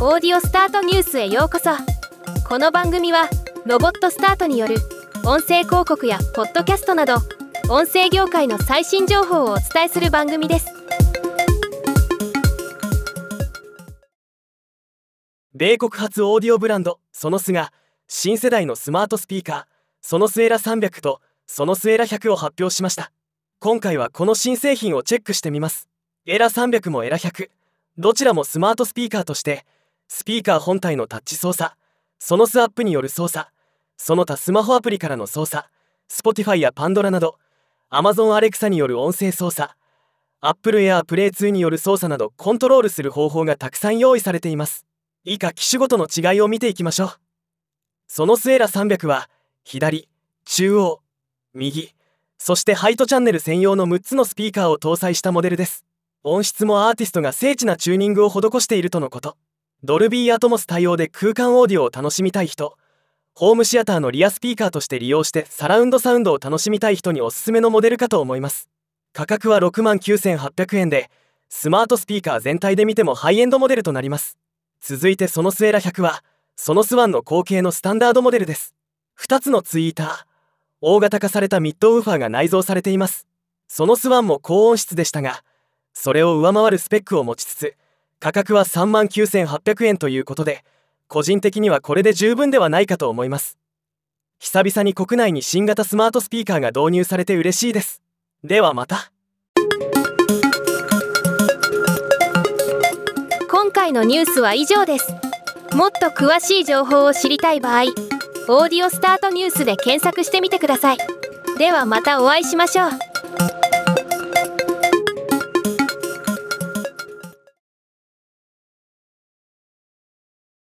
オーディオスタートニュースへようこそ。この番組はロボットスタートによる音声広告やポッドキャストなど音声業界の最新情報をお伝えする番組です。米国発オーディオブランドソノスが新世代のスマートスピーカーソノスエラ300とソノスエラ100を発表しました。今回はこの新製品をチェックしてみます。エラ300もエラ100どちらもスマートスピーカーとしてスピーカー本体のタッチ操作。ソノスアップによる操作。その他スマホアプリからの操作。Spotify や Pandora など。Amazon Alexa による音声操作。Apple Air Play 2による操作など。コントロールする方法がたくさん用意されています。以下機種ごとの違いを見ていきましょう。そのスエラ300は左中央右そしてハイトチャンネル専用の6つのスピーカーを搭載したモデルです。音質もアーティストが精緻なチューニングを施しているとのこと。ドルビーアトモス対応で空間オーディオを楽しみたい人。ホームシアターのリアスピーカーとして利用してサラウンドサウンドを楽しみたい人におすすめのモデルかと思います。価格は6万9800円でスマートスピーカー全体で見てもハイエンドモデルとなります。続いてそのスエラ100はそのスワンの後継のスタンダードモデルです。2つのツイーター大型化されたミッドウーファーが内蔵されています。そのスワンも高音質でしたがそれを上回るスペックを持ちつつ価格は3万9800円ということで個人的にはこれで十分ではないかと思います。久々に国内に新型スマートスピーカーが導入されて嬉しいです。ではまた。今回のニュースは以上です。もっと詳しい情報を知りたい場合「オーディオスタートニュース」で検索してみてください。ではまたお会いしましょう。